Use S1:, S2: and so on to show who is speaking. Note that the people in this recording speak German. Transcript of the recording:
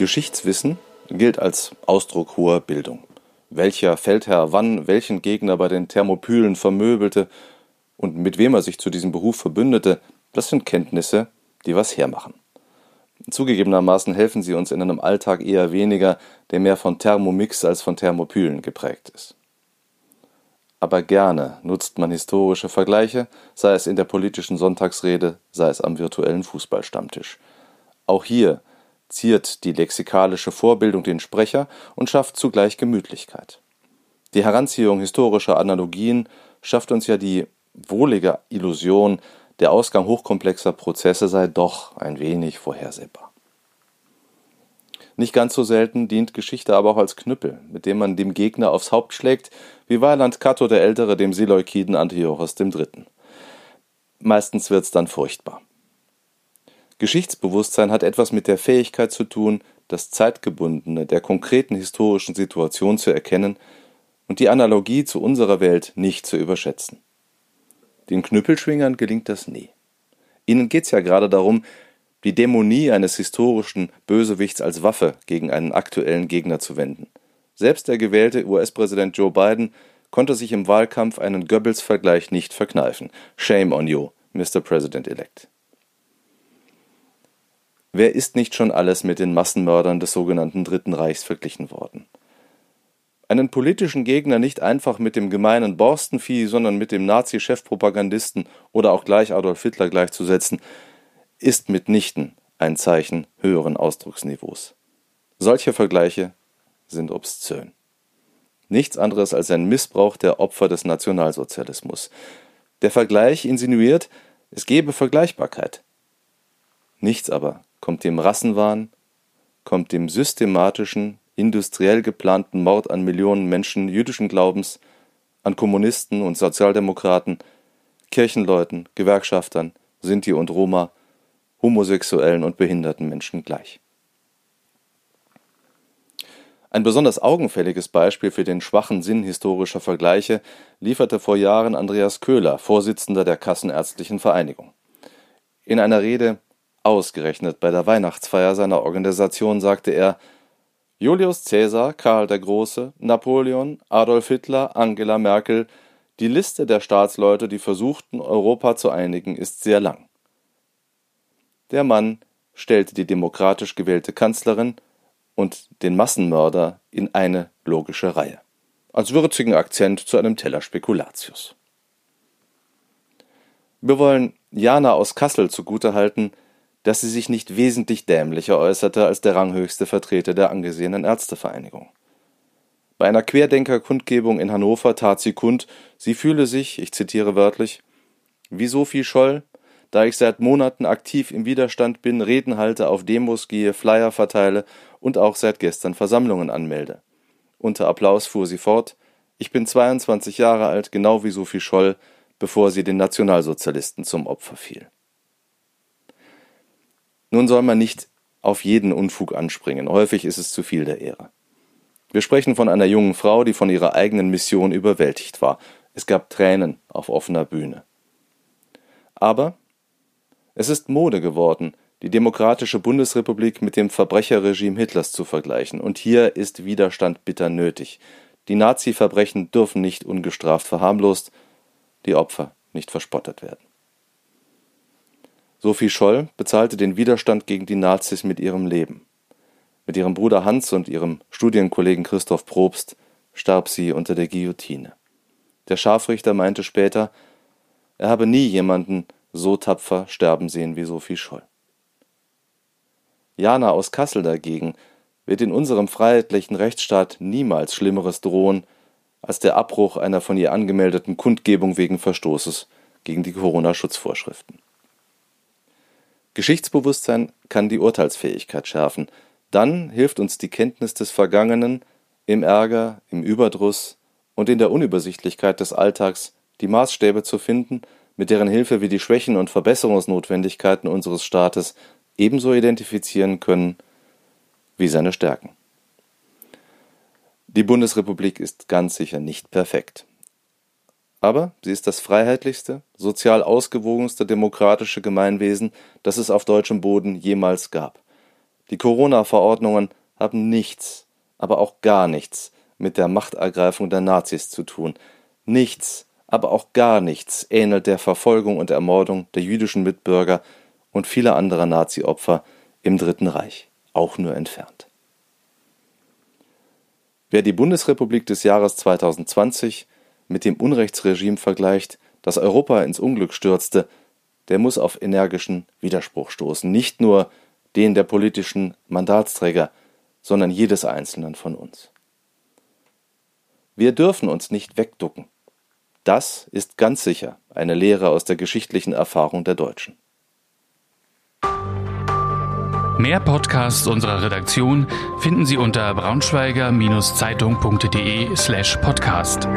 S1: Geschichtswissen gilt als Ausdruck hoher Bildung. Welcher Feldherr wann welchen Gegner bei den Thermopylen vermöbelte und mit wem er sich zu diesem Beruf verbündete, das sind Kenntnisse, die was hermachen. Zugegebenermaßen helfen sie uns in einem Alltag eher weniger, der mehr von Thermomix als von Thermopylen geprägt ist. Aber gerne nutzt man historische Vergleiche, sei es in der politischen Sonntagsrede, sei es am virtuellen Fußballstammtisch. Auch hier ziert die lexikalische Vorbildung den Sprecher und schafft zugleich Gemütlichkeit. Die Heranziehung historischer Analogien schafft uns ja die wohlige Illusion, der Ausgang hochkomplexer Prozesse sei doch ein wenig vorhersehbar. Nicht ganz so selten dient Geschichte aber auch als Knüppel, mit dem man dem Gegner aufs Haupt schlägt, wie Weiland Cato der Ältere dem Seleukiden Antiochos III. Meistens wird's dann furchtbar. Geschichtsbewusstsein hat etwas mit der Fähigkeit zu tun, das Zeitgebundene der konkreten historischen Situation zu erkennen und die Analogie zu unserer Welt nicht zu überschätzen. Den Knüppelschwingern gelingt das nie. Ihnen geht's ja gerade darum, die Dämonie eines historischen Bösewichts als Waffe gegen einen aktuellen Gegner zu wenden. Selbst der gewählte US-Präsident Joe Biden konnte sich im Wahlkampf einen Goebbels-Vergleich nicht verkneifen. Shame on you, Mr. President-elect. Wer ist nicht schon alles mit den Massenmördern des sogenannten Dritten Reichs verglichen worden? einen politischen Gegner nicht einfach mit dem gemeinen Borstenvieh, sondern mit dem Nazi-Chefpropagandisten oder auch gleich Adolf Hitler gleichzusetzen, ist mitnichten ein Zeichen höheren Ausdrucksniveaus. Solche Vergleiche sind obszön. Nichts anderes als ein Missbrauch der Opfer des Nationalsozialismus. Der Vergleich insinuiert, es gebe Vergleichbarkeit. Nichts aber kommt dem Rassenwahn, kommt dem systematischen industriell geplanten Mord an Millionen Menschen jüdischen Glaubens, an Kommunisten und Sozialdemokraten, Kirchenleuten, Gewerkschaftern, Sinti und Roma, homosexuellen und behinderten Menschen gleich. Ein besonders augenfälliges Beispiel für den schwachen Sinn historischer Vergleiche lieferte vor Jahren Andreas Köhler, Vorsitzender der Kassenärztlichen Vereinigung. In einer Rede, ausgerechnet bei der Weihnachtsfeier seiner Organisation, sagte er, Julius Caesar, Karl der Große, Napoleon, Adolf Hitler, Angela Merkel, die Liste der Staatsleute, die versuchten, Europa zu einigen, ist sehr lang. Der Mann stellte die demokratisch gewählte Kanzlerin und den Massenmörder in eine logische Reihe. Als würzigen Akzent zu einem Teller Spekulatius. Wir wollen Jana aus Kassel zugutehalten, dass sie sich nicht wesentlich dämlicher äußerte als der ranghöchste Vertreter der angesehenen Ärztevereinigung. Bei einer Querdenker-Kundgebung in Hannover tat sie kund, sie fühle sich, ich zitiere wörtlich, wie Sophie Scholl, da ich seit Monaten aktiv im Widerstand bin, Reden halte, auf Demos gehe, Flyer verteile und auch seit gestern Versammlungen anmelde. Unter Applaus fuhr sie fort, ich bin 22 Jahre alt, genau wie Sophie Scholl, bevor sie den Nationalsozialisten zum Opfer fiel. Nun soll man nicht auf jeden Unfug anspringen, häufig ist es zu viel der Ehre. Wir sprechen von einer jungen Frau, die von ihrer eigenen Mission überwältigt war. Es gab Tränen auf offener Bühne. Aber es ist Mode geworden, die demokratische Bundesrepublik mit dem Verbrecherregime Hitlers zu vergleichen, und hier ist Widerstand bitter nötig. Die Nazi-Verbrechen dürfen nicht ungestraft verharmlost, die Opfer nicht verspottet werden. Sophie Scholl bezahlte den Widerstand gegen die Nazis mit ihrem Leben. Mit ihrem Bruder Hans und ihrem Studienkollegen Christoph Probst starb sie unter der Guillotine. Der Scharfrichter meinte später, er habe nie jemanden so tapfer sterben sehen wie Sophie Scholl. Jana aus Kassel dagegen wird in unserem freiheitlichen Rechtsstaat niemals Schlimmeres drohen als der Abbruch einer von ihr angemeldeten Kundgebung wegen Verstoßes gegen die Corona-Schutzvorschriften. Geschichtsbewusstsein kann die Urteilsfähigkeit schärfen. Dann hilft uns die Kenntnis des Vergangenen im Ärger, im Überdruss und in der Unübersichtlichkeit des Alltags die Maßstäbe zu finden, mit deren Hilfe wir die Schwächen und Verbesserungsnotwendigkeiten unseres Staates ebenso identifizieren können wie seine Stärken. Die Bundesrepublik ist ganz sicher nicht perfekt. Aber sie ist das freiheitlichste, sozial ausgewogenste demokratische Gemeinwesen, das es auf deutschem Boden jemals gab. Die Corona-Verordnungen haben nichts, aber auch gar nichts mit der Machtergreifung der Nazis zu tun. Nichts, aber auch gar nichts ähnelt der Verfolgung und Ermordung der jüdischen Mitbürger und vieler anderer Nazi-Opfer im Dritten Reich, auch nur entfernt. Wer die Bundesrepublik des Jahres 2020 mit dem Unrechtsregime vergleicht, das Europa ins Unglück stürzte, der muss auf energischen Widerspruch stoßen, nicht nur den der politischen Mandatsträger, sondern jedes Einzelnen von uns. Wir dürfen uns nicht wegducken. Das ist ganz sicher eine Lehre aus der geschichtlichen Erfahrung der Deutschen.
S2: Mehr Podcasts unserer Redaktion finden Sie unter braunschweiger-zeitung.de slash podcast.